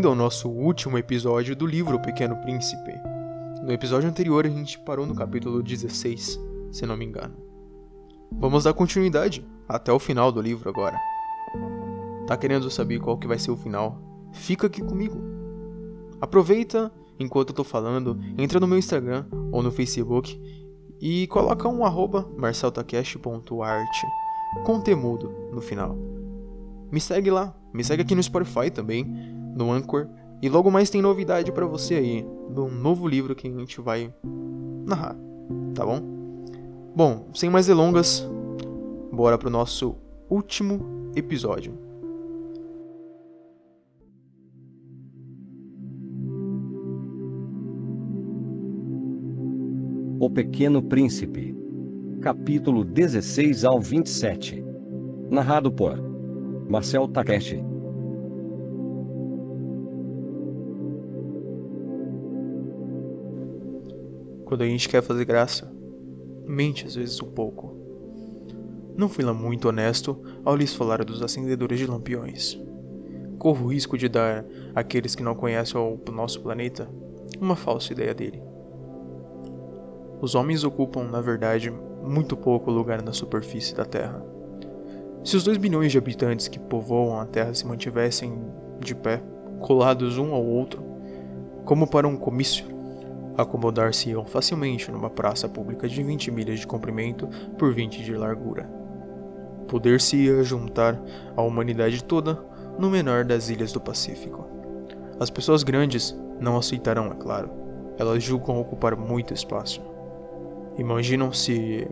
Bem-vindo ao nosso último episódio do livro O Pequeno Príncipe. No episódio anterior a gente parou no capítulo 16, se não me engano. Vamos dar continuidade até o final do livro agora. Tá querendo saber qual que vai ser o final? Fica aqui comigo. Aproveita enquanto eu tô falando, entra no meu Instagram ou no Facebook e coloca um arroba marceltacash.art com temudo no final. Me segue lá, me segue aqui no Spotify também, no Anchor, e logo mais tem novidade para você aí, de um novo livro que a gente vai narrar, tá bom? Bom, sem mais delongas, bora pro nosso último episódio. O Pequeno Príncipe, capítulo 16 ao 27. Narrado por Marcel Takeshi. Quando a gente quer fazer graça, mente às vezes um pouco. Não fui lá muito honesto ao lhes falar dos acendedores de lampiões. Corro o risco de dar àqueles que não conhecem o nosso planeta uma falsa ideia dele. Os homens ocupam, na verdade, muito pouco lugar na superfície da Terra. Se os 2 bilhões de habitantes que povoam a Terra se mantivessem de pé, colados um ao outro, como para um comício, acomodar-se-iam facilmente numa praça pública de 20 milhas de comprimento por 20 de largura. Poder-se-ia juntar a humanidade toda no menor das ilhas do Pacífico. As pessoas grandes não aceitarão, é claro. Elas julgam ocupar muito espaço imaginam-se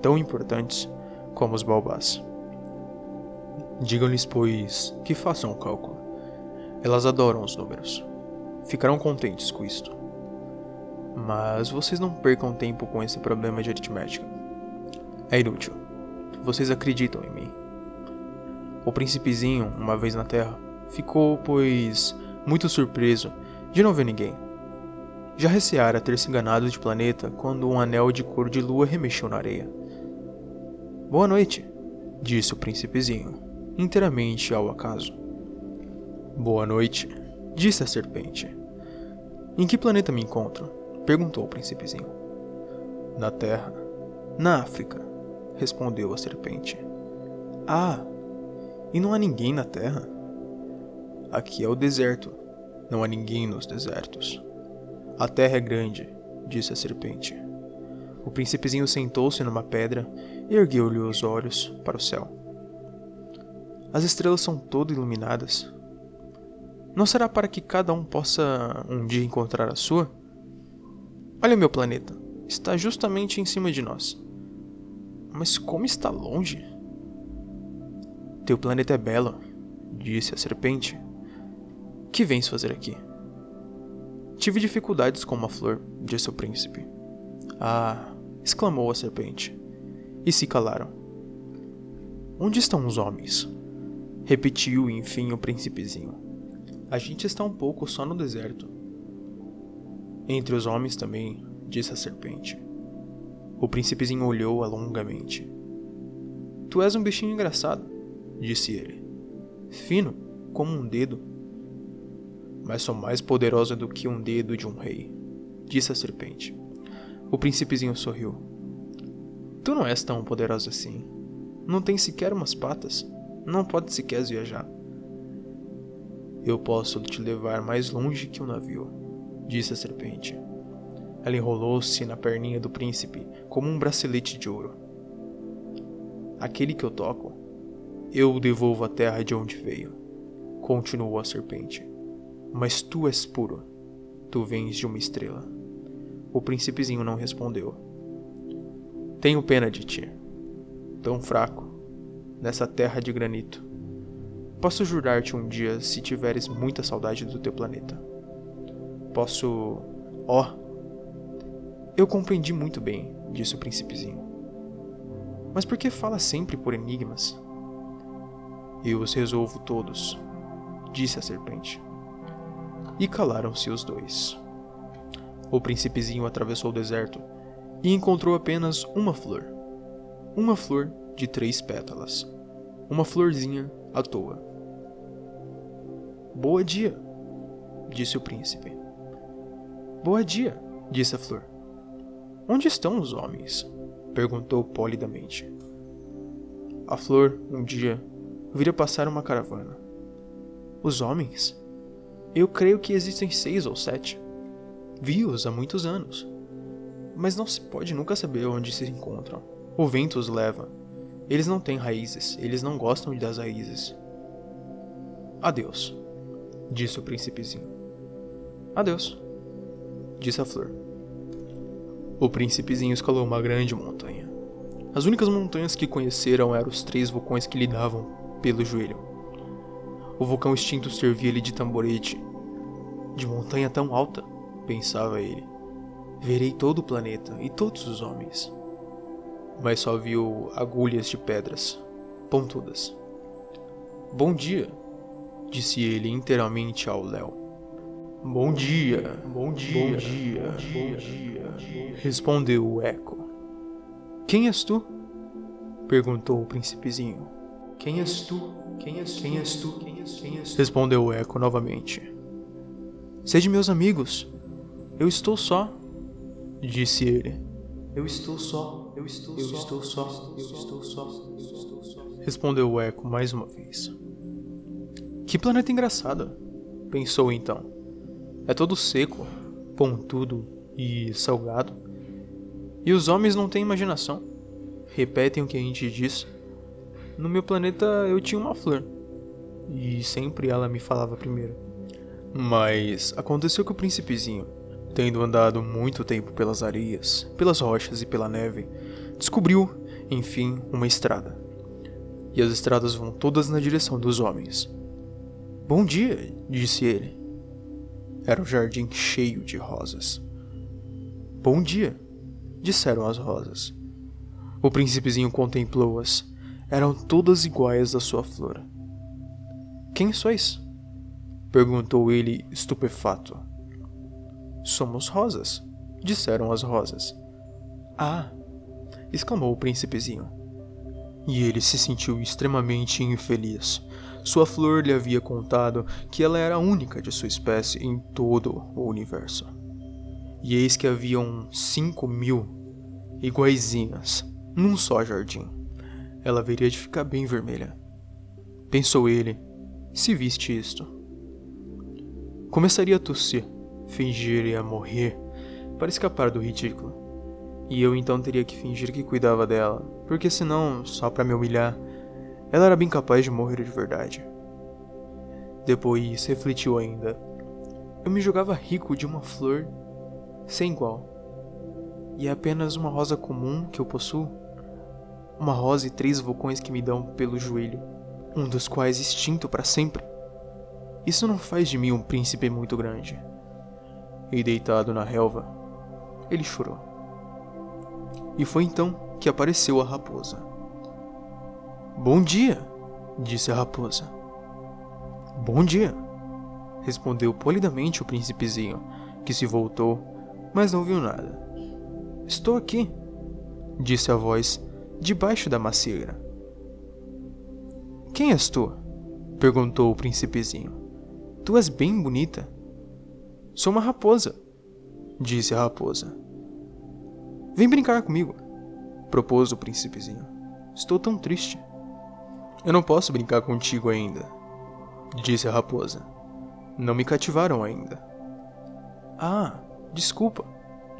tão importantes como os baobás. Digam-lhes, pois, que façam o cálculo. Elas adoram os números. Ficarão contentes com isto. Mas vocês não percam tempo com esse problema de aritmética. É inútil. Vocês acreditam em mim. O príncipezinho, uma vez na Terra, ficou, pois, muito surpreso de não ver ninguém já receara ter se enganado de planeta quando um anel de cor de lua remexeu na areia. Boa noite, disse o príncipezinho, inteiramente ao acaso. Boa noite, disse a serpente. Em que planeta me encontro? Perguntou o príncipezinho. Na Terra. Na África, respondeu a serpente. Ah, e não há ninguém na Terra? Aqui é o deserto. Não há ninguém nos desertos. A terra é grande, disse a serpente. O príncipezinho sentou-se numa pedra e ergueu-lhe os olhos para o céu. As estrelas são todas iluminadas. Não será para que cada um possa um dia encontrar a sua? Olha meu planeta, está justamente em cima de nós. Mas como está longe? Teu planeta é belo, disse a serpente. Que vens fazer aqui? Tive dificuldades com uma flor, disse o príncipe. Ah! exclamou a serpente. E se calaram. Onde estão os homens? Repetiu enfim o príncipezinho. A gente está um pouco só no deserto. Entre os homens também, disse a serpente. O príncipezinho olhou-a longamente. Tu és um bichinho engraçado, disse ele. Fino, como um dedo mas sou mais poderosa do que um dedo de um rei, disse a serpente. O príncipezinho sorriu. Tu não és tão poderosa assim. Não tens sequer umas patas. Não pode sequer viajar. Eu posso te levar mais longe que um navio, disse a serpente. Ela enrolou-se na perninha do príncipe como um bracelete de ouro. Aquele que eu toco, eu o devolvo à terra de onde veio, continuou a serpente. Mas tu és puro. Tu vens de uma estrela. O príncipezinho não respondeu. Tenho pena de ti. Tão fraco, nessa terra de granito. Posso jurar-te um dia se tiveres muita saudade do teu planeta. Posso. Ó! Oh, eu compreendi muito bem, disse o príncipezinho. Mas por que fala sempre por enigmas? Eu os resolvo todos, disse a serpente e calaram-se os dois. O príncipezinho atravessou o deserto e encontrou apenas uma flor. Uma flor de três pétalas. uma florzinha à toa. Boa dia, disse o príncipe. Boa dia, disse a flor. Onde estão os homens? perguntou polidamente. A flor, um dia, vira passar uma caravana. Os homens? Eu creio que existem seis ou sete. Vi-os há muitos anos. Mas não se pode nunca saber onde se encontram. O vento os leva. Eles não têm raízes, eles não gostam das raízes. Adeus, disse o príncipezinho. Adeus, disse a flor. O príncipezinho escalou uma grande montanha. As únicas montanhas que conheceram eram os três vulcões que lhe davam pelo joelho. O vulcão extinto servia-lhe de tamborete. De montanha tão alta, pensava ele, verei todo o planeta e todos os homens. Mas só viu agulhas de pedras, pontudas. Bom dia, disse ele inteiramente ao Léo. Bom dia, bom dia, bom dia, bom dia, respondeu o eco. Quem és tu? perguntou o príncipezinho. Quem és tu? Quem és, quem és tu? Quem és, quem és tu? Respondeu o eco novamente. Sede meus amigos. Eu estou só, disse ele. Eu estou só, eu estou, eu só, estou só, eu estou só, eu estou só. Respondeu o eco mais uma vez. Que planeta engraçado, pensou então. É todo seco, pontudo e salgado. E os homens não têm imaginação. Repetem o que a gente diz. No meu planeta eu tinha uma flor. E sempre ela me falava primeiro. Mas aconteceu que o príncipezinho, tendo andado muito tempo pelas areias, pelas rochas e pela neve, descobriu, enfim, uma estrada. E as estradas vão todas na direção dos homens. Bom dia, disse ele. Era um jardim cheio de rosas. Bom dia, disseram as rosas. O príncipezinho contemplou-as. Eram todas iguais à sua flor. Quem sois? perguntou ele, estupefato. Somos rosas, disseram as rosas. Ah! exclamou o príncipezinho. E ele se sentiu extremamente infeliz. Sua flor lhe havia contado que ela era a única de sua espécie em todo o universo. E eis que haviam cinco mil iguaizinhas num só jardim. Ela haveria de ficar bem vermelha. Pensou ele, se viste isto. Começaria a tossir, fingir a morrer, para escapar do ridículo. E eu então teria que fingir que cuidava dela, porque senão, só para me humilhar, ela era bem capaz de morrer de verdade. Depois refletiu ainda. Eu me jogava rico de uma flor sem igual. E é apenas uma rosa comum que eu possuo? Uma rosa e três vulcões que me dão pelo joelho, um dos quais extinto para sempre. Isso não faz de mim um príncipe muito grande. E deitado na relva, ele chorou. E foi então que apareceu a raposa. Bom dia, disse a raposa. Bom dia, respondeu polidamente o príncipezinho, que se voltou, mas não viu nada. Estou aqui, disse a voz debaixo da macieira. Quem és tu? perguntou o príncipezinho. Tu és bem bonita. Sou uma raposa, disse a raposa. Vem brincar comigo, propôs o príncipezinho. Estou tão triste. Eu não posso brincar contigo ainda, disse a raposa. Não me cativaram ainda. Ah, desculpa,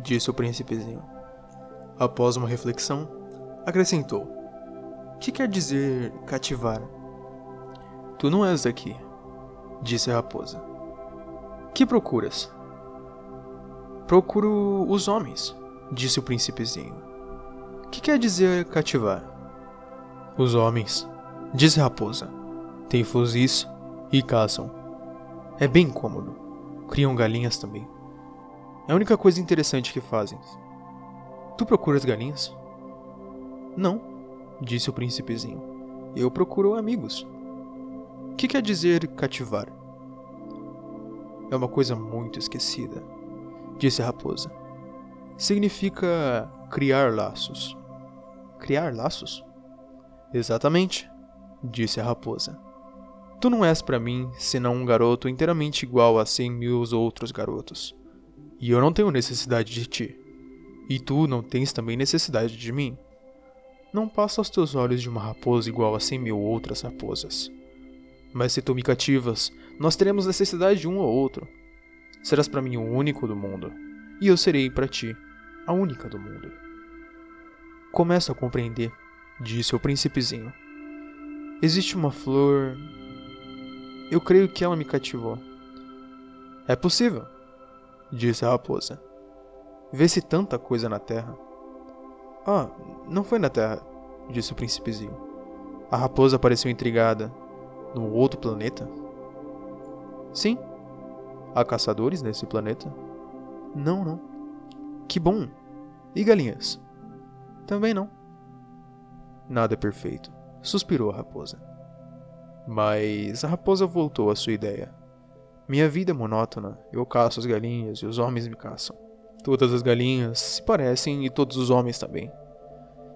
disse o príncipezinho. Após uma reflexão, acrescentou: Que quer dizer cativar? Tu não és daqui, disse a raposa. Que procuras? Procuro os homens, disse o príncipezinho. Que quer dizer cativar? Os homens, Disse Raposa. Tem fuzis e caçam. É bem cômodo. Criam galinhas também. É a única coisa interessante que fazem. Tu procuras galinhas? Não, disse o príncipezinho. Eu procuro amigos. O que quer dizer cativar? É uma coisa muito esquecida, disse a raposa. Significa criar laços. Criar laços? Exatamente disse a raposa. Tu não és para mim senão um garoto inteiramente igual a cem mil outros garotos. E eu não tenho necessidade de ti. E tu não tens também necessidade de mim. Não passa aos teus olhos de uma raposa igual a cem mil outras raposas. Mas se tu me cativas, nós teremos necessidade de um ou outro. Serás para mim o único do mundo, e eu serei para ti a única do mundo. Começo a compreender, disse o príncipezinho. Existe uma flor. Eu creio que ela me cativou. É possível, disse a raposa. Vê-se tanta coisa na terra. Ah, não foi na terra, disse o príncipezinho. A raposa pareceu intrigada. No outro planeta? Sim. Há caçadores nesse planeta? Não, não. Que bom. E galinhas? Também não. Nada é perfeito, suspirou a raposa. Mas a raposa voltou à sua ideia. Minha vida é monótona. Eu caço as galinhas e os homens me caçam. Todas as galinhas se parecem e todos os homens também.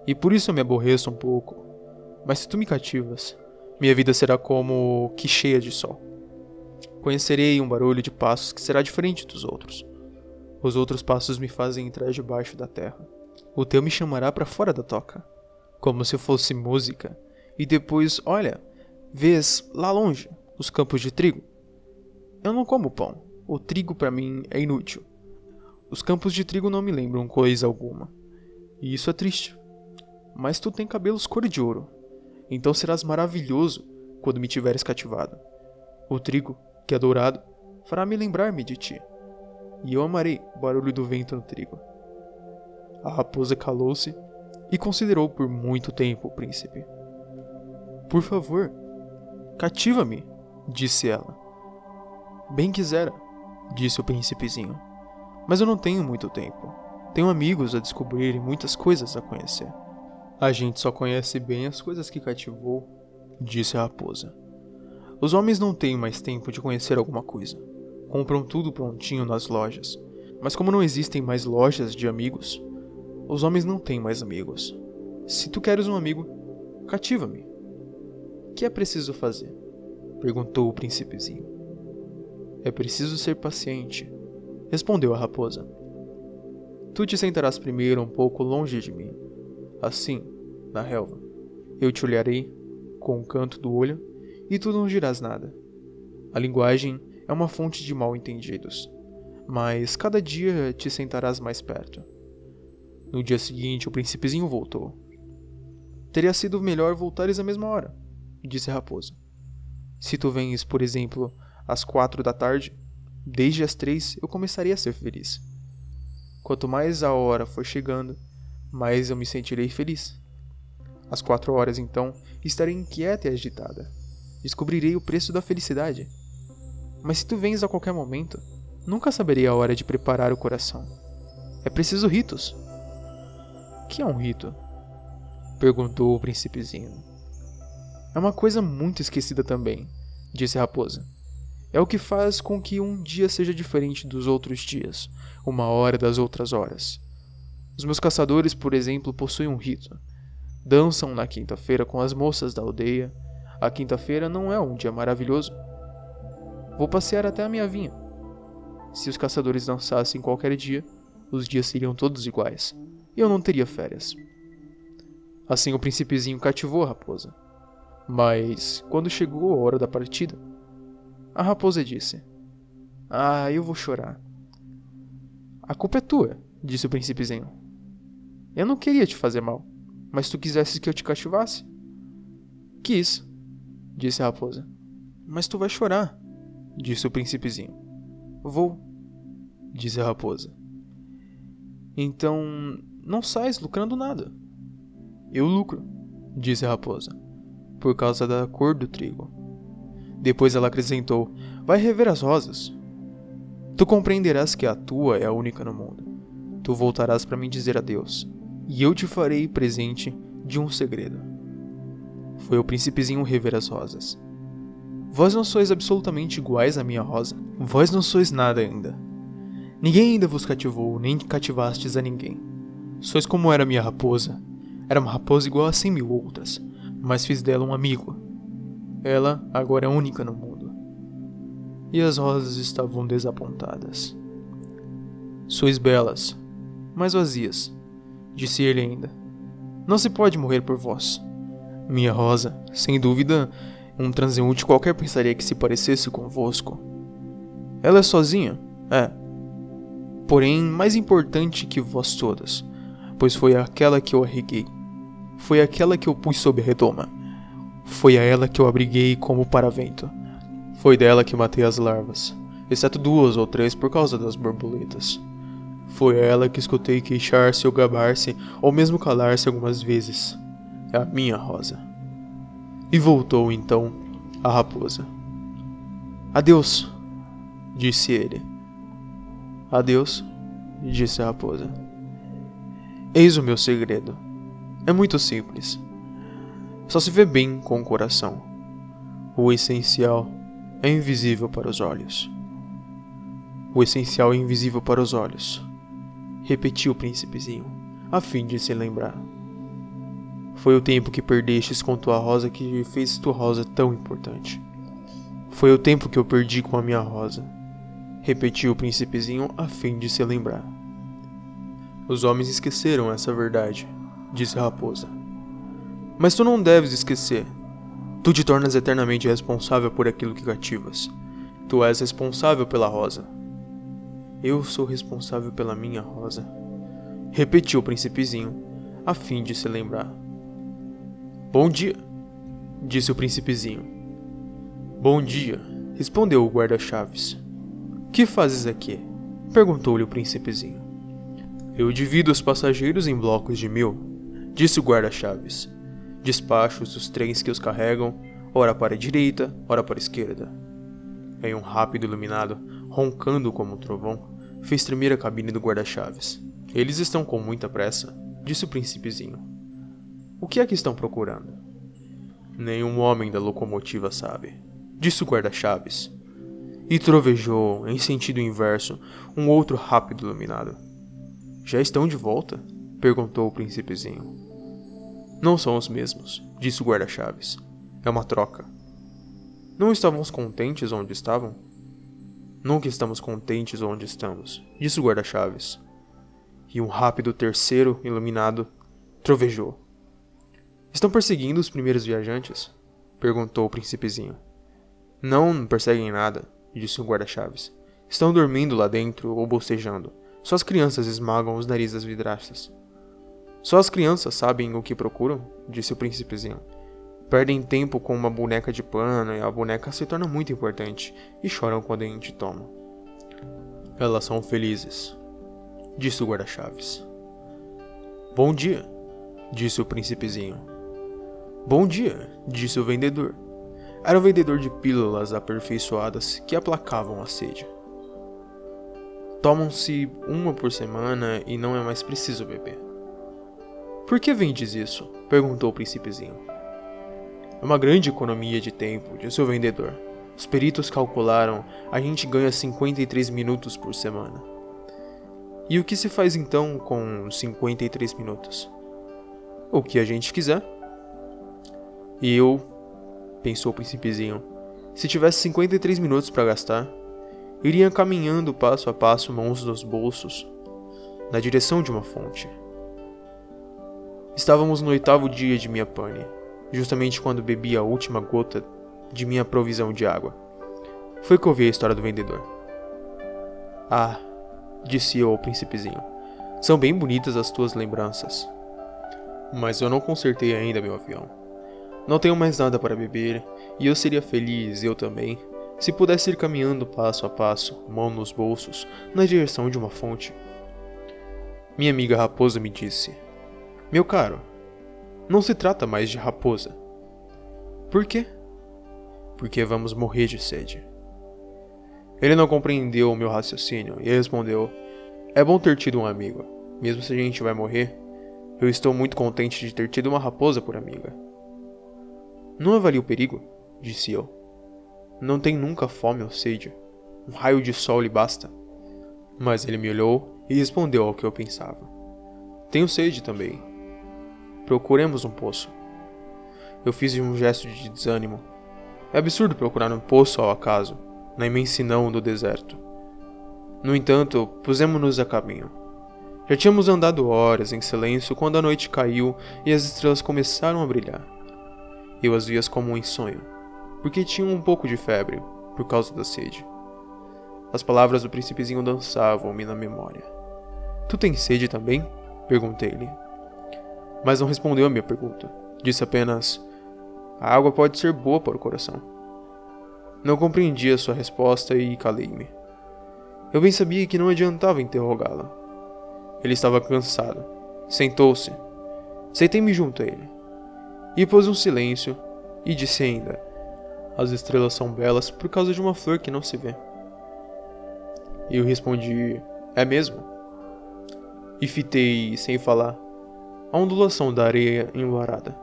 E por isso eu me aborreço um pouco. Mas se tu me cativas, minha vida será como que cheia de sol. Conhecerei um barulho de passos que será diferente dos outros. Os outros passos me fazem entrar debaixo da terra. O teu me chamará para fora da toca, como se fosse música. E depois, olha, vês lá longe os campos de trigo. Eu não como pão. O trigo para mim é inútil. Os campos de trigo não me lembram coisa alguma. E isso é triste. Mas tu tem cabelos cor de ouro. Então serás maravilhoso quando me tiveres cativado. O trigo que é dourado, fará-me lembrar-me de ti, e eu amarei o barulho do vento no trigo. A raposa calou-se e considerou por muito tempo o príncipe. Por favor, cativa-me, disse ela. Bem quisera, disse o príncipezinho, mas eu não tenho muito tempo. Tenho amigos a descobrir e muitas coisas a conhecer. A gente só conhece bem as coisas que cativou, disse a raposa. Os homens não têm mais tempo de conhecer alguma coisa. Compram tudo prontinho nas lojas. Mas como não existem mais lojas de amigos, os homens não têm mais amigos. Se tu queres um amigo, cativa-me. Que é preciso fazer? perguntou o príncipezinho. É preciso ser paciente, respondeu a raposa. Tu te sentarás primeiro um pouco longe de mim, assim, na relva. Eu te olharei com o canto do olho e tu não dirás nada. A linguagem é uma fonte de mal entendidos, mas cada dia te sentarás mais perto. No dia seguinte, o príncipezinho voltou. Teria sido melhor voltares à mesma hora, disse a raposa. Se tu vens, por exemplo, às quatro da tarde, desde as três eu começaria a ser feliz. Quanto mais a hora for chegando, mais eu me sentirei feliz. Às quatro horas, então, estarei inquieta e agitada descobrirei o preço da felicidade. Mas se tu vens a qualquer momento, nunca saberei a hora de preparar o coração. É preciso ritos. Que é um rito? Perguntou o príncipezinho. É uma coisa muito esquecida também, disse a raposa. É o que faz com que um dia seja diferente dos outros dias, uma hora das outras horas. Os meus caçadores, por exemplo, possuem um rito. Dançam na quinta-feira com as moças da aldeia, a quinta-feira não é um dia maravilhoso. Vou passear até a minha vinha. Se os caçadores dançassem qualquer dia, os dias seriam todos iguais, e eu não teria férias. Assim o príncipezinho cativou a raposa. Mas, quando chegou a hora da partida, a raposa disse: Ah, eu vou chorar. A culpa é tua, disse o príncipezinho. Eu não queria te fazer mal, mas tu quisesses que eu te cativasse? Quis, disse a raposa. Mas tu vai chorar, disse o príncipezinho. Vou, disse a raposa. Então, não sais lucrando nada. Eu lucro, disse a raposa, por causa da cor do trigo. Depois ela acrescentou: Vai rever as rosas. Tu compreenderás que a tua é a única no mundo. Tu voltarás para me dizer adeus, e eu te farei presente de um segredo. Foi o príncipezinho rever as rosas. Vós não sois absolutamente iguais à minha rosa. Vós não sois nada ainda. Ninguém ainda vos cativou, nem cativastes a ninguém. Sois como era minha raposa. Era uma raposa igual a cem mil outras, mas fiz dela um amigo, Ela agora é única no mundo. E as rosas estavam desapontadas. Sois belas, mas vazias, disse ele ainda. Não se pode morrer por vós. Minha rosa, sem dúvida, um transeunte qualquer pensaria que se parecesse convosco. Ela é sozinha? É. Porém, mais importante que vós todas, pois foi aquela que eu arreguei. Foi aquela que eu pus sob a redoma. Foi a ela que eu abriguei como paravento. Foi dela que matei as larvas, exceto duas ou três por causa das borboletas. Foi ela que escutei queixar-se ou gabar-se, ou mesmo calar-se algumas vezes. É a minha rosa. E voltou então a raposa. Adeus, disse ele. Adeus, disse a raposa. Eis o meu segredo. É muito simples. Só se vê bem com o coração. O essencial é invisível para os olhos. O essencial é invisível para os olhos, repetiu o príncipezinho, a fim de se lembrar. Foi o tempo que perdestes com tua rosa que fez tua rosa tão importante. Foi o tempo que eu perdi com a minha rosa, repetiu o príncipezinho a fim de se lembrar. Os homens esqueceram essa verdade, disse a raposa. Mas tu não deves esquecer. Tu te tornas eternamente responsável por aquilo que cativas. Tu és responsável pela rosa. Eu sou responsável pela minha rosa. Repetiu o príncipezinho, a fim de se lembrar. Bom dia, disse o príncipezinho. Bom dia, respondeu o guarda-chaves. Que fazes aqui? perguntou-lhe o príncipezinho. Eu divido os passageiros em blocos de mil, disse o guarda-chaves. Despacho os trens que os carregam, ora para a direita, ora para a esquerda. Em um rápido iluminado, roncando como um trovão, fez tremer a cabine do guarda-chaves. Eles estão com muita pressa, disse o príncipezinho. O que é que estão procurando? Nenhum homem da locomotiva sabe, disse o guarda-chaves. E trovejou, em sentido inverso, um outro rápido iluminado. Já estão de volta? Perguntou o príncipezinho. Não são os mesmos, disse o guarda-chaves. É uma troca. Não estávamos contentes onde estavam? Nunca estamos contentes onde estamos, disse o guarda-chaves. E um rápido terceiro, iluminado, trovejou. Estão perseguindo os primeiros viajantes? perguntou o príncipezinho. Não, não perseguem nada, disse o guarda-chaves. Estão dormindo lá dentro ou bocejando. Só as crianças esmagam os narizes das vidraças. Só as crianças sabem o que procuram, disse o príncipezinho. Perdem tempo com uma boneca de pano e a boneca se torna muito importante e choram quando a gente toma. Elas são felizes, disse o guarda-chaves. Bom dia, disse o príncipezinho. Bom dia, disse o vendedor. Era um vendedor de pílulas aperfeiçoadas que aplacavam a sede. Tomam-se uma por semana e não é mais preciso beber. Por que vendes isso? perguntou o príncipezinho. É uma grande economia de tempo, disse o vendedor. Os peritos calcularam, a gente ganha 53 minutos por semana. E o que se faz então com 53 minutos? O que a gente quiser. E eu, pensou o príncipezinho, se tivesse 53 minutos para gastar, iria caminhando passo a passo, mãos nos bolsos, na direção de uma fonte. Estávamos no oitavo dia de minha pane, justamente quando bebi a última gota de minha provisão de água. Foi que ouvi a história do vendedor. Ah, disse eu ao príncipezinho, são bem bonitas as tuas lembranças. Mas eu não consertei ainda meu avião. Não tenho mais nada para beber, e eu seria feliz, eu também, se pudesse ir caminhando passo a passo, mão nos bolsos, na direção de uma fonte. Minha amiga raposa me disse: Meu caro, não se trata mais de raposa. Por quê? Porque vamos morrer de sede. Ele não compreendeu o meu raciocínio e respondeu: É bom ter tido um amigo, mesmo se a gente vai morrer. Eu estou muito contente de ter tido uma raposa por amiga. Não avalie o perigo, disse eu. Não tem nunca fome ou sede. Um raio de sol lhe basta. Mas ele me olhou e respondeu ao que eu pensava. Tenho sede também. Procuremos um poço. Eu fiz um gesto de desânimo. É absurdo procurar um poço ao acaso, na imensidão do deserto. No entanto, pusemos-nos a caminho. Já tínhamos andado horas em silêncio quando a noite caiu e as estrelas começaram a brilhar. Eu as vias como em sonho, porque tinha um pouco de febre, por causa da sede. As palavras do príncipezinho dançavam-me na memória. Tu tens sede também? Perguntei-lhe. Mas não respondeu a minha pergunta. Disse apenas: A água pode ser boa para o coração. Não compreendi a sua resposta e calei-me. Eu bem sabia que não adiantava interrogá-la. Ele estava cansado. Sentou-se. Sentei-me junto a ele. E pôs um silêncio e disse ainda: As estrelas são belas por causa de uma flor que não se vê. Eu respondi: É mesmo? E fitei, sem falar, a ondulação da areia enluarada.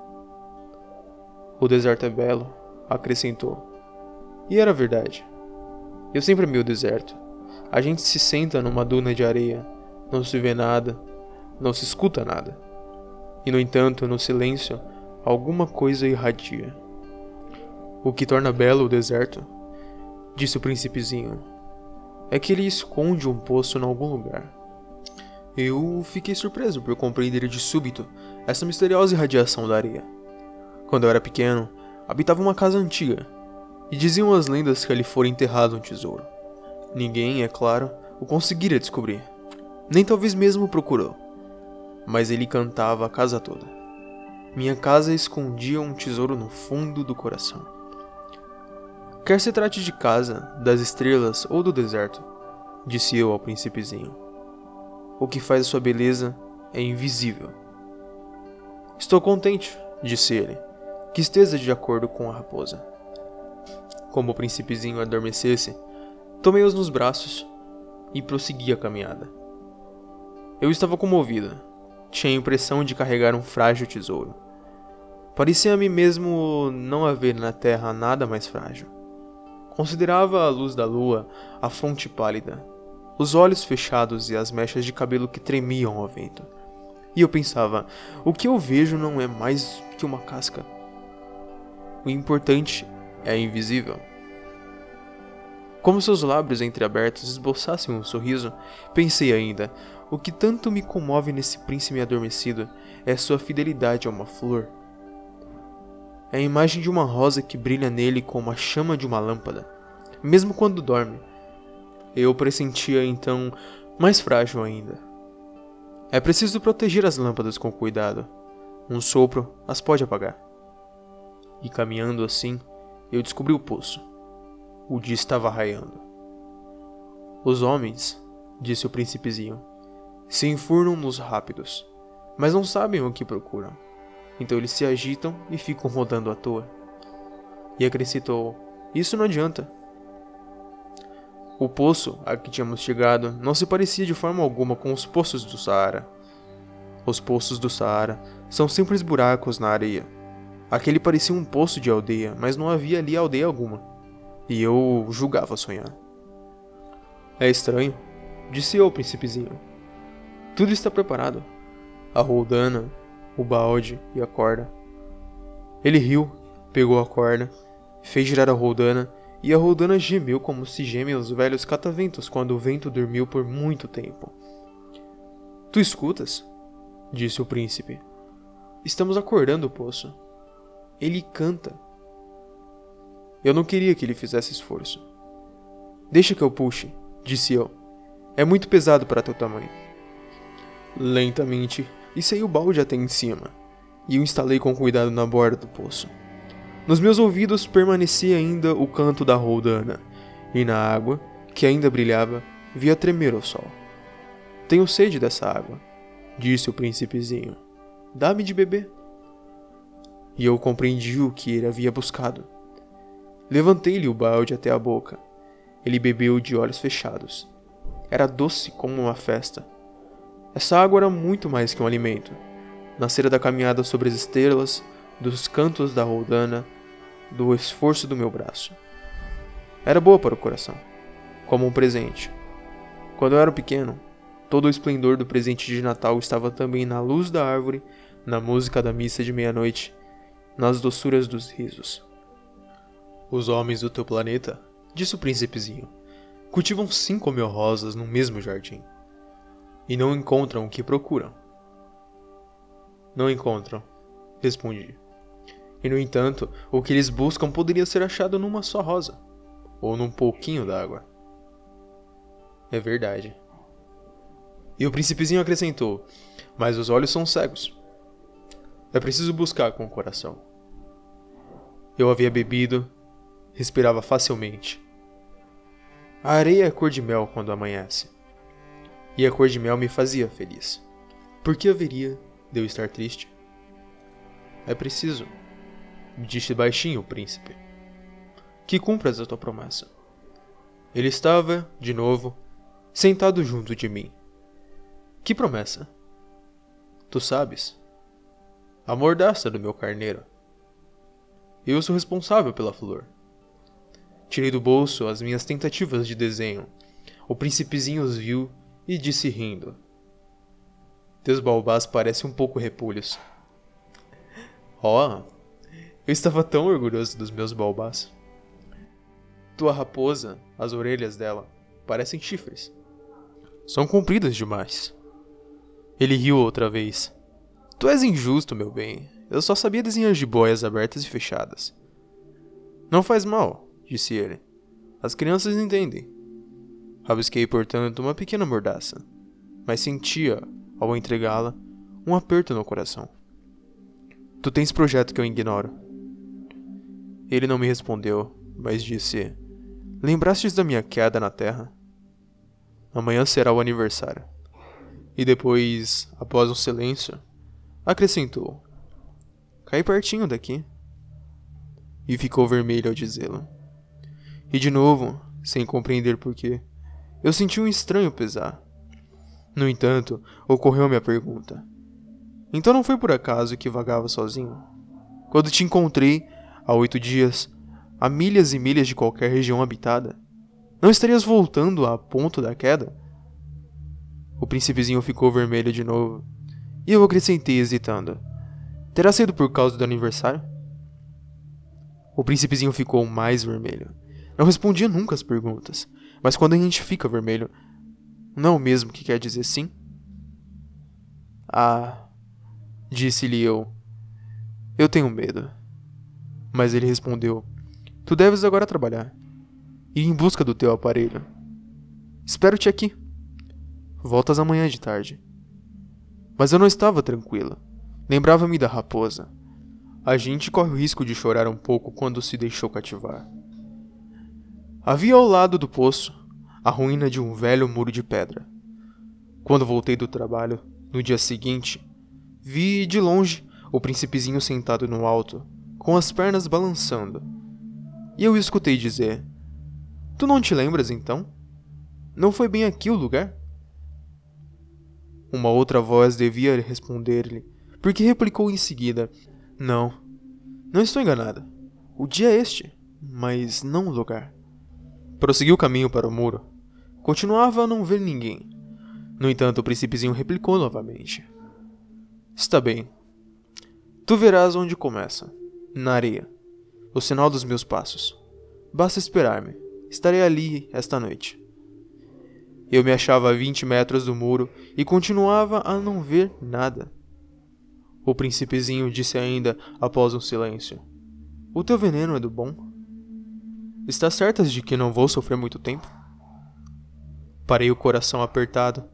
O deserto é belo, acrescentou. E era verdade. Eu sempre amei o deserto. A gente se senta numa duna de areia, não se vê nada, não se escuta nada. E no entanto, no silêncio, alguma coisa irradia. O que torna belo o deserto, disse o príncipezinho, é que ele esconde um poço em algum lugar. Eu fiquei surpreso por compreender de súbito essa misteriosa irradiação da areia. Quando eu era pequeno, habitava uma casa antiga, e diziam as lendas que ali fora enterrado um tesouro. Ninguém, é claro, o conseguira descobrir. Nem talvez mesmo procurou. Mas ele cantava a casa toda. Minha casa escondia um tesouro no fundo do coração. Quer se trate de casa, das estrelas ou do deserto, disse eu ao príncipezinho. O que faz a sua beleza é invisível. Estou contente, disse ele, que esteja de acordo com a raposa. Como o príncipezinho adormecesse, tomei-os nos braços e prossegui a caminhada. Eu estava comovida. Tinha a impressão de carregar um frágil tesouro. Parecia a mim mesmo não haver na terra nada mais frágil. Considerava a luz da lua, a fronte pálida, os olhos fechados e as mechas de cabelo que tremiam ao vento. E eu pensava: o que eu vejo não é mais que uma casca. O importante é invisível. Como seus lábios entreabertos esboçassem um sorriso, pensei ainda: o que tanto me comove nesse príncipe adormecido é sua fidelidade a uma flor. É a imagem de uma rosa que brilha nele como a chama de uma lâmpada, mesmo quando dorme, eu pressentia então mais frágil ainda. É preciso proteger as lâmpadas com cuidado. Um sopro as pode apagar. E caminhando assim, eu descobri o poço. O dia estava raiando. Os homens, disse o príncipezinho, se enfurnam nos rápidos, mas não sabem o que procuram. Então eles se agitam e ficam rodando à toa. E acrescentou: Isso não adianta. O poço a que tínhamos chegado não se parecia de forma alguma com os poços do Saara. Os poços do Saara são simples buracos na areia. Aquele parecia um poço de aldeia, mas não havia ali aldeia alguma. E eu julgava sonhar. É estranho, disse eu ao príncipezinho. Tudo está preparado. A roldana, o balde e a corda. Ele riu, pegou a corda, fez girar a roldana e a roldana gemeu como se gemem os velhos cataventos quando o vento dormiu por muito tempo. Tu escutas? disse o príncipe. Estamos acordando o poço. Ele canta. Eu não queria que ele fizesse esforço. Deixa que eu puxe, disse eu. É muito pesado para teu tamanho. Lentamente, içei o balde até em cima, e o instalei com cuidado na borda do poço. Nos meus ouvidos permanecia ainda o canto da roldana, e na água, que ainda brilhava, via tremer o sol. Tenho sede dessa água, disse o príncipezinho. Dá-me de beber. E eu compreendi o que ele havia buscado. Levantei-lhe o balde até a boca. Ele bebeu de olhos fechados. Era doce como uma festa. Essa água era muito mais que um alimento. Nascera da caminhada sobre as estrelas, dos cantos da roldana, do esforço do meu braço. Era boa para o coração, como um presente. Quando eu era pequeno, todo o esplendor do presente de Natal estava também na luz da árvore, na música da missa de meia-noite, nas doçuras dos risos. Os homens do teu planeta, disse o príncipezinho, cultivam cinco mil rosas no mesmo jardim. E não encontram o que procuram. Não encontram, respondi. E no entanto, o que eles buscam poderia ser achado numa só rosa, ou num pouquinho d'água. É verdade. E o príncipezinho acrescentou: Mas os olhos são cegos. É preciso buscar com o coração. Eu havia bebido, respirava facilmente. A areia é cor de mel quando amanhece. E a cor de mel me fazia feliz. Por que haveria de eu estar triste? É preciso, disse baixinho o príncipe, que cumpras a tua promessa. Ele estava, de novo, sentado junto de mim. Que promessa? Tu sabes? A mordaça do meu carneiro. Eu sou responsável pela flor. Tirei do bolso as minhas tentativas de desenho. O príncipezinho os viu e disse rindo. Teus balbás parecem um pouco repulhos. Oh, eu estava tão orgulhoso dos meus balbás. Tua raposa, as orelhas dela, parecem chifres. São compridas demais. Ele riu outra vez. Tu és injusto, meu bem. Eu só sabia desenhar jiboias abertas e fechadas. Não faz mal, disse ele. As crianças entendem. Rabisquei, portanto, uma pequena mordaça, mas sentia, ao entregá-la, um aperto no coração. Tu tens projeto que eu ignoro. Ele não me respondeu, mas disse: Lembrastes da minha queda na terra? Amanhã será o aniversário. E depois, após um silêncio, acrescentou: Cai pertinho daqui. E ficou vermelho ao dizê-lo. E de novo, sem compreender porquê, eu senti um estranho pesar. No entanto, ocorreu-me a pergunta: Então não foi por acaso que vagava sozinho? Quando te encontrei, há oito dias, a milhas e milhas de qualquer região habitada, não estarias voltando a ponto da queda? O príncipezinho ficou vermelho de novo, e eu acrescentei hesitando: Terá sido por causa do aniversário? O príncipezinho ficou mais vermelho. Não respondia nunca as perguntas, mas quando a gente fica vermelho, não é o mesmo que quer dizer sim? Ah, disse-lhe eu. Eu tenho medo. Mas ele respondeu: Tu deves agora trabalhar. Ir em busca do teu aparelho. Espero-te aqui. Voltas amanhã de tarde. Mas eu não estava tranquila. Lembrava-me da raposa. A gente corre o risco de chorar um pouco quando se deixou cativar. Havia ao lado do poço a ruína de um velho muro de pedra. Quando voltei do trabalho, no dia seguinte, vi de longe o príncipezinho sentado no alto, com as pernas balançando. E eu escutei dizer: Tu não te lembras então? Não foi bem aqui o lugar? Uma outra voz devia responder-lhe, porque replicou em seguida: Não, não estou enganada. O dia é este, mas não o lugar. Prossegui o caminho para o muro. Continuava a não ver ninguém. No entanto, o príncipezinho replicou novamente: Está bem. Tu verás onde começa na areia o sinal dos meus passos. Basta esperar-me. Estarei ali esta noite. Eu me achava a 20 metros do muro e continuava a não ver nada. O príncipezinho disse ainda após um silêncio: O teu veneno é do bom? Estás certas de que não vou sofrer muito tempo? Parei o coração apertado,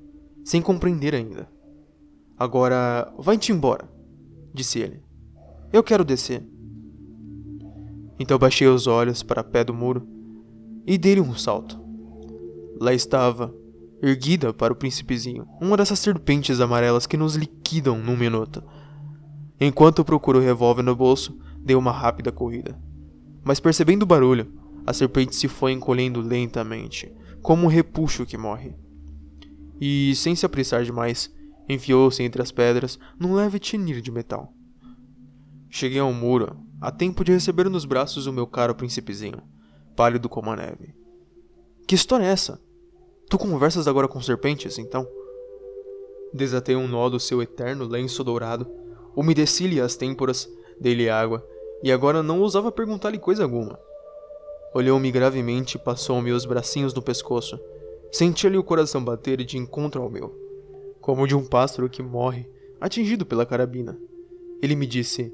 sem compreender ainda. Agora, vai-te embora, disse ele. Eu quero descer. Então baixei os olhos para pé do muro e dei-lhe um salto. Lá estava, erguida para o príncipezinho, uma dessas serpentes amarelas que nos liquidam num minuto. Enquanto procuro o revólver no bolso, dei uma rápida corrida. Mas percebendo o barulho, a serpente se foi encolhendo lentamente, como um repuxo que morre. E, sem se apressar demais, enfiou-se entre as pedras num leve tinir de metal. Cheguei ao muro, a tempo de receber nos braços o meu caro príncipezinho, pálido como a neve. Que história é essa? Tu conversas agora com serpentes, então? Desatei um nó do seu eterno lenço dourado, umedeci-lhe as têmporas, dei-lhe água, e agora não ousava perguntar-lhe coisa alguma. Olhou-me gravemente e passou-me os bracinhos no pescoço. Senti-lhe o coração bater de encontro ao meu, como de um pássaro que morre, atingido pela carabina. Ele me disse: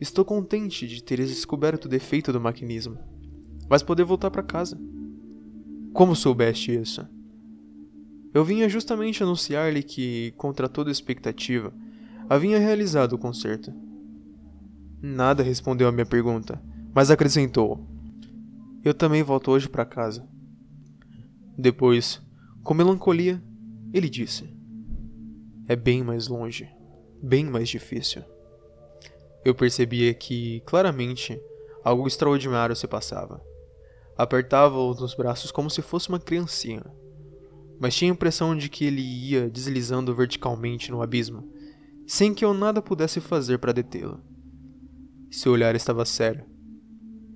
Estou contente de teres descoberto o defeito do maquinismo. Vais poder voltar para casa. Como soubeste isso? Eu vinha justamente anunciar-lhe que, contra toda expectativa, havia realizado o concerto. Nada respondeu à minha pergunta, mas acrescentou: Eu também volto hoje para casa. Depois, com melancolia, ele disse: É bem mais longe, bem mais difícil. Eu percebia que, claramente, algo extraordinário se passava. Apertava-o nos braços como se fosse uma criancinha, mas tinha a impressão de que ele ia deslizando verticalmente no abismo, sem que eu nada pudesse fazer para detê-lo. Seu olhar estava sério,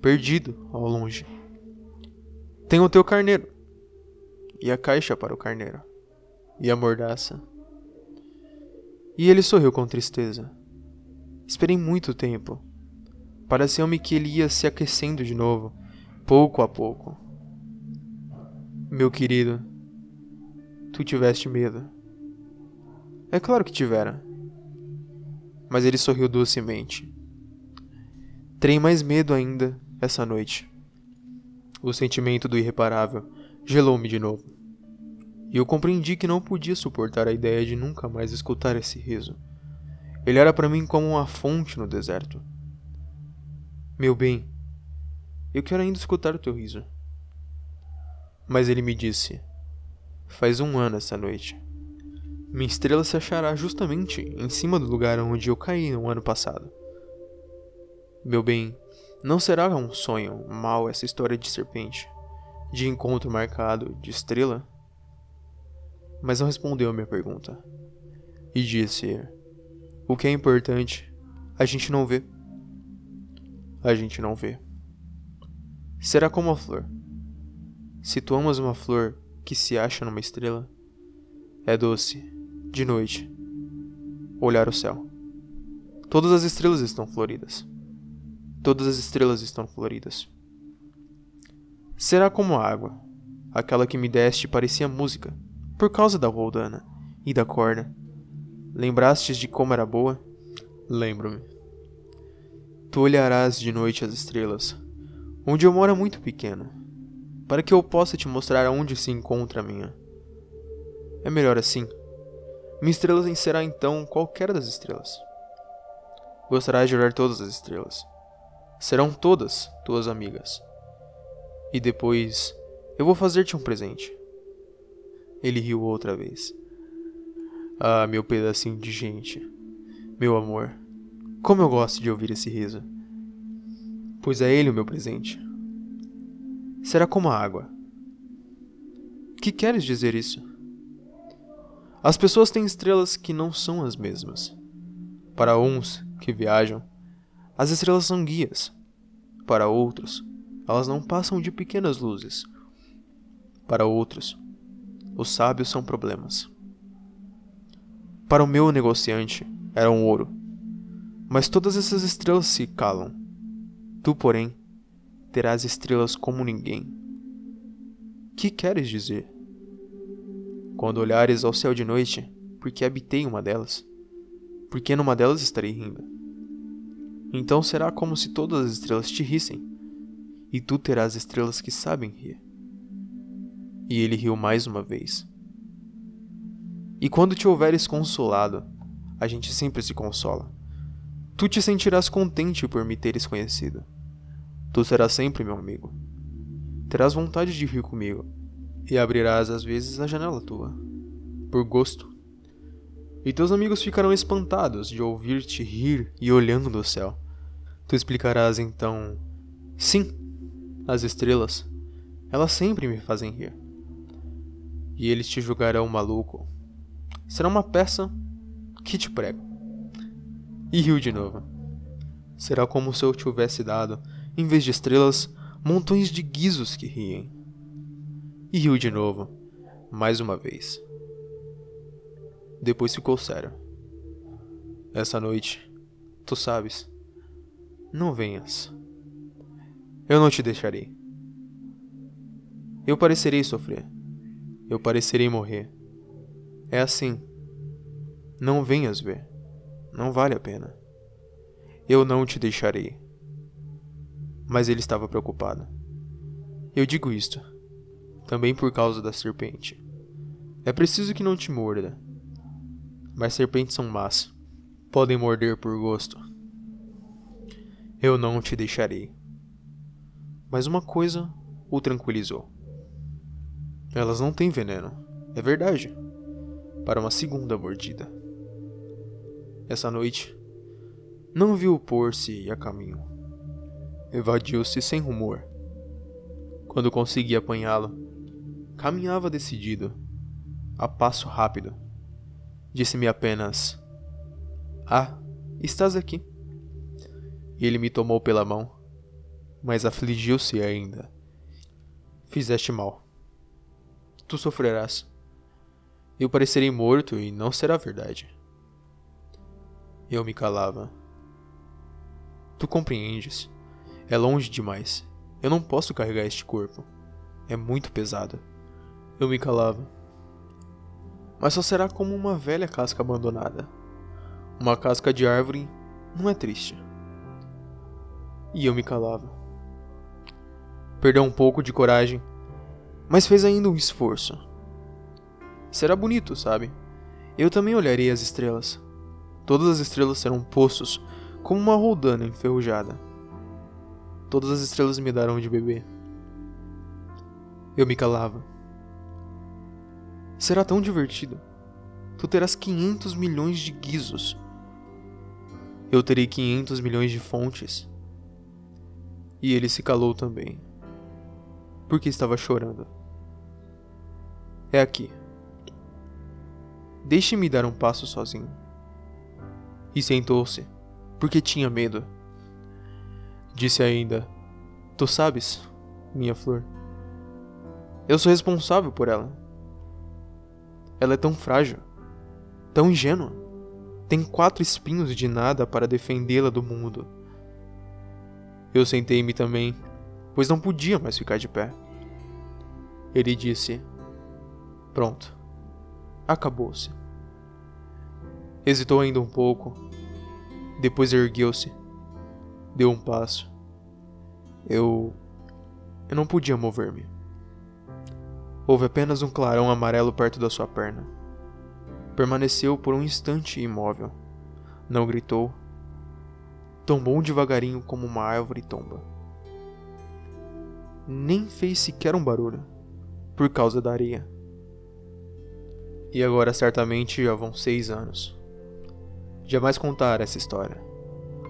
perdido ao longe. Tem o teu carneiro. E a caixa para o carneiro. E a mordaça. E ele sorriu com tristeza. Esperei muito tempo. Pareceu-me que ele ia se aquecendo de novo, pouco a pouco. Meu querido, tu tiveste medo. É claro que tivera. Mas ele sorriu docemente. Terei mais medo ainda essa noite. O sentimento do irreparável gelou-me de novo. E eu compreendi que não podia suportar a ideia de nunca mais escutar esse riso. Ele era para mim como uma fonte no deserto. Meu bem, eu quero ainda escutar o teu riso. Mas ele me disse: Faz um ano essa noite. Minha estrela se achará justamente em cima do lugar onde eu caí no ano passado. Meu bem, não será um sonho mal essa história de serpente, de encontro marcado de estrela? Mas não respondeu a minha pergunta. E disse: O que é importante, a gente não vê. A gente não vê. Será como a flor. Se tu amas uma flor que se acha numa estrela, é doce, de noite, olhar o céu. Todas as estrelas estão floridas. Todas as estrelas estão floridas. Será como a água. Aquela que me deste parecia música, por causa da roldana e da corda. Lembrastes de como era boa? Lembro-me. Tu olharás de noite as estrelas, onde eu moro é muito pequeno, para que eu possa te mostrar onde se encontra a minha. É melhor assim. Minha estrela será então qualquer das estrelas. Gostarás de olhar todas as estrelas serão todas tuas amigas. E depois eu vou fazer-te um presente. Ele riu outra vez. Ah, meu pedacinho de gente. Meu amor. Como eu gosto de ouvir esse riso. Pois é ele o meu presente. Será como a água. Que queres dizer isso? As pessoas têm estrelas que não são as mesmas. Para uns que viajam, as estrelas são guias. Para outros, elas não passam de pequenas luzes. Para outros, os sábios são problemas. Para o meu negociante, era um ouro. Mas todas essas estrelas se calam. Tu, porém, terás estrelas como ninguém. Que queres dizer? Quando olhares ao céu de noite, porque habitei uma delas, porque numa delas estarei rindo. Então será como se todas as estrelas te rissem, e tu terás estrelas que sabem rir. E ele riu mais uma vez. E quando te houveres consolado, a gente sempre se consola. Tu te sentirás contente por me teres conhecido. Tu serás sempre meu amigo. Terás vontade de rir comigo, e abrirás às vezes a janela tua, por gosto. E teus amigos ficarão espantados de ouvir-te rir e olhando do céu. Tu explicarás então: Sim, as estrelas, elas sempre me fazem rir. E eles te julgarão maluco. Será uma peça que te prego. E riu de novo. Será como se eu tivesse dado, em vez de estrelas, montões de guizos que riem. E riu de novo, mais uma vez. Depois ficou sério. Essa noite, tu sabes, não venhas. Eu não te deixarei. Eu parecerei sofrer. Eu parecerei morrer. É assim. Não venhas ver. Não vale a pena. Eu não te deixarei. Mas ele estava preocupado. Eu digo isto, também por causa da serpente. É preciso que não te morda. Mas serpentes são más. Podem morder por gosto. Eu não te deixarei. Mas uma coisa o tranquilizou. Elas não têm veneno, é verdade. Para uma segunda mordida. Essa noite, não viu pôr-se a caminho. Evadiu-se sem rumor. Quando consegui apanhá-lo, caminhava decidido, a passo rápido. Disse-me apenas: Ah, estás aqui. E ele me tomou pela mão, mas afligiu-se ainda. Fizeste mal. Tu sofrerás. Eu parecerei morto e não será verdade. Eu me calava. Tu compreendes? É longe demais. Eu não posso carregar este corpo. É muito pesado. Eu me calava. Mas só será como uma velha casca abandonada. Uma casca de árvore não é triste. E eu me calava. Perdeu um pouco de coragem, mas fez ainda um esforço. Será bonito, sabe? Eu também olharei as estrelas. Todas as estrelas serão poços, como uma roldana enferrujada. Todas as estrelas me darão de beber. Eu me calava. Será tão divertido. Tu terás 500 milhões de guizos. Eu terei 500 milhões de fontes. E ele se calou também. Porque estava chorando. É aqui. Deixe-me dar um passo sozinho. E sentou-se, porque tinha medo. Disse ainda: Tu sabes, minha flor. Eu sou responsável por ela. Ela é tão frágil, tão ingênua. Tem quatro espinhos de nada para defendê-la do mundo. Eu sentei-me também, pois não podia mais ficar de pé. Ele disse: Pronto, acabou-se. Hesitou ainda um pouco, depois ergueu-se deu um passo. Eu. Eu não podia mover-me. Houve apenas um clarão amarelo perto da sua perna. Permaneceu por um instante imóvel. Não gritou. Tombou devagarinho como uma árvore tomba. Nem fez sequer um barulho, por causa da areia. E agora certamente já vão seis anos. Jamais contar essa história.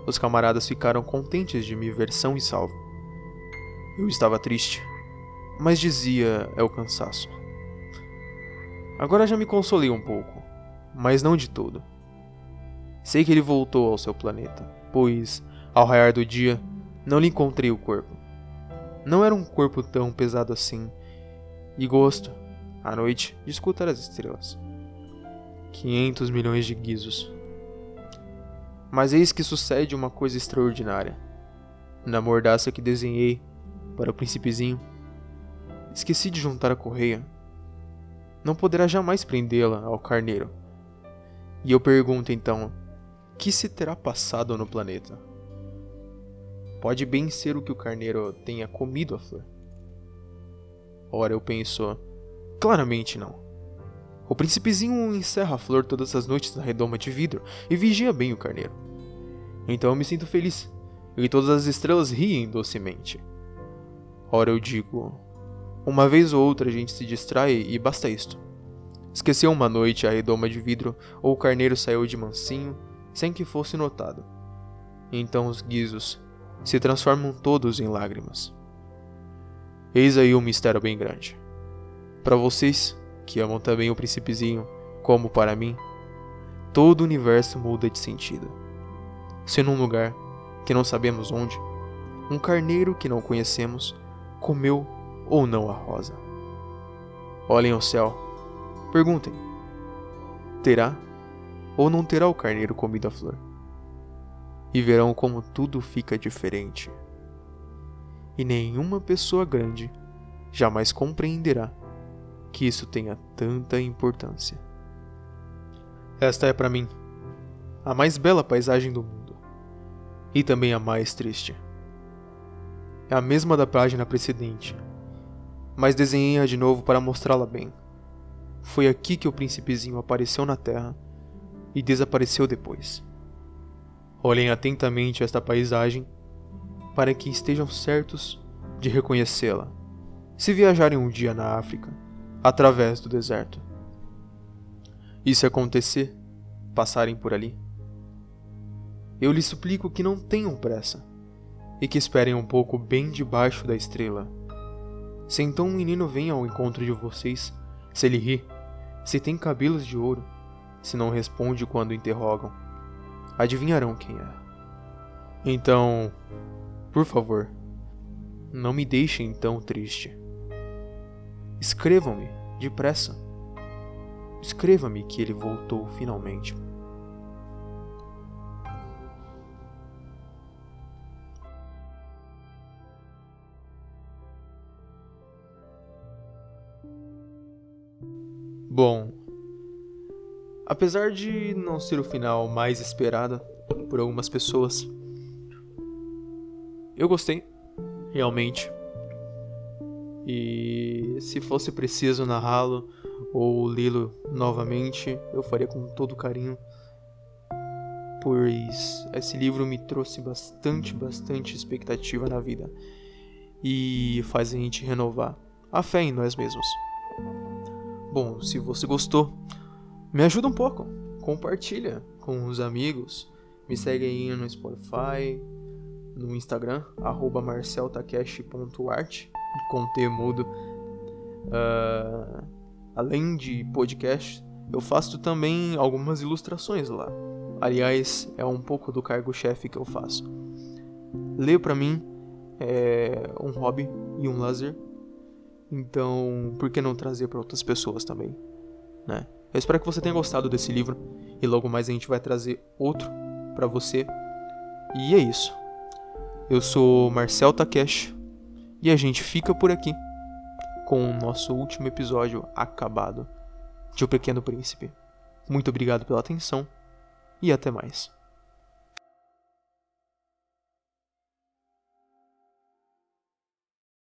Os camaradas ficaram contentes de me ver são e salvo. Eu estava triste, mas dizia é o cansaço. Agora já me consolei um pouco, mas não de todo. Sei que ele voltou ao seu planeta, pois, ao raiar do dia, não lhe encontrei o corpo. Não era um corpo tão pesado assim, e gosto, à noite, de escutar as estrelas. 500 milhões de guizos. Mas eis que sucede uma coisa extraordinária. Na mordaça que desenhei para o príncipezinho, esqueci de juntar a correia. Não poderá jamais prendê-la ao carneiro. E eu pergunto então: que se terá passado no planeta? Pode bem ser o que o carneiro tenha comido a flor. Ora, eu penso: claramente não. O príncipezinho encerra a flor todas as noites na redoma de vidro e vigia bem o carneiro. Então eu me sinto feliz, e todas as estrelas riem docemente. Ora eu digo, uma vez ou outra a gente se distrai e basta isto. Esqueceu uma noite a redoma de vidro ou o carneiro saiu de mansinho sem que fosse notado. Então os guizos se transformam todos em lágrimas. Eis aí um mistério bem grande. Para vocês, que amam também o príncipezinho, como para mim, todo o universo muda de sentido. Se num lugar que não sabemos onde, um carneiro que não conhecemos comeu ou não a rosa. Olhem ao céu, perguntem: terá ou não terá o carneiro comido a flor? E verão como tudo fica diferente. E nenhuma pessoa grande jamais compreenderá que isso tenha tanta importância. Esta é para mim a mais bela paisagem do mundo e também a mais triste. É a mesma da página precedente, mas desenhei-a de novo para mostrá-la bem. Foi aqui que o príncipezinho apareceu na Terra e desapareceu depois. Olhem atentamente esta paisagem para que estejam certos de reconhecê-la. Se viajarem um dia na África, através do deserto. E se acontecer, passarem por ali, eu lhes suplico que não tenham pressa e que esperem um pouco bem debaixo da estrela. Se então um menino vem ao encontro de vocês, se ele ri, se tem cabelos de ouro, se não responde quando interrogam, adivinharão quem é. Então, por favor, não me deixem tão triste. Escrevam-me, depressa. Escreva-me que ele voltou finalmente. Bom, apesar de não ser o final mais esperado por algumas pessoas, eu gostei, realmente. E se fosse preciso narrá-lo ou lê-lo novamente, eu faria com todo carinho. Pois esse livro me trouxe bastante, bastante expectativa na vida e faz a gente renovar a fé em nós mesmos. Bom, se você gostou, me ajuda um pouco. Compartilha com os amigos. Me segue aí no Spotify, no Instagram, marceltakeshi.art, com T mudo. Uh, além de podcast, eu faço também algumas ilustrações lá. Aliás, é um pouco do cargo-chefe que eu faço. Ler para mim é um hobby e um lazer. Então, por que não trazer para outras pessoas também, né? Eu espero que você tenha gostado desse livro e logo mais a gente vai trazer outro para você. E é isso. Eu sou Marcel Takeshi e a gente fica por aqui com o nosso último episódio acabado de O Pequeno Príncipe. Muito obrigado pela atenção e até mais.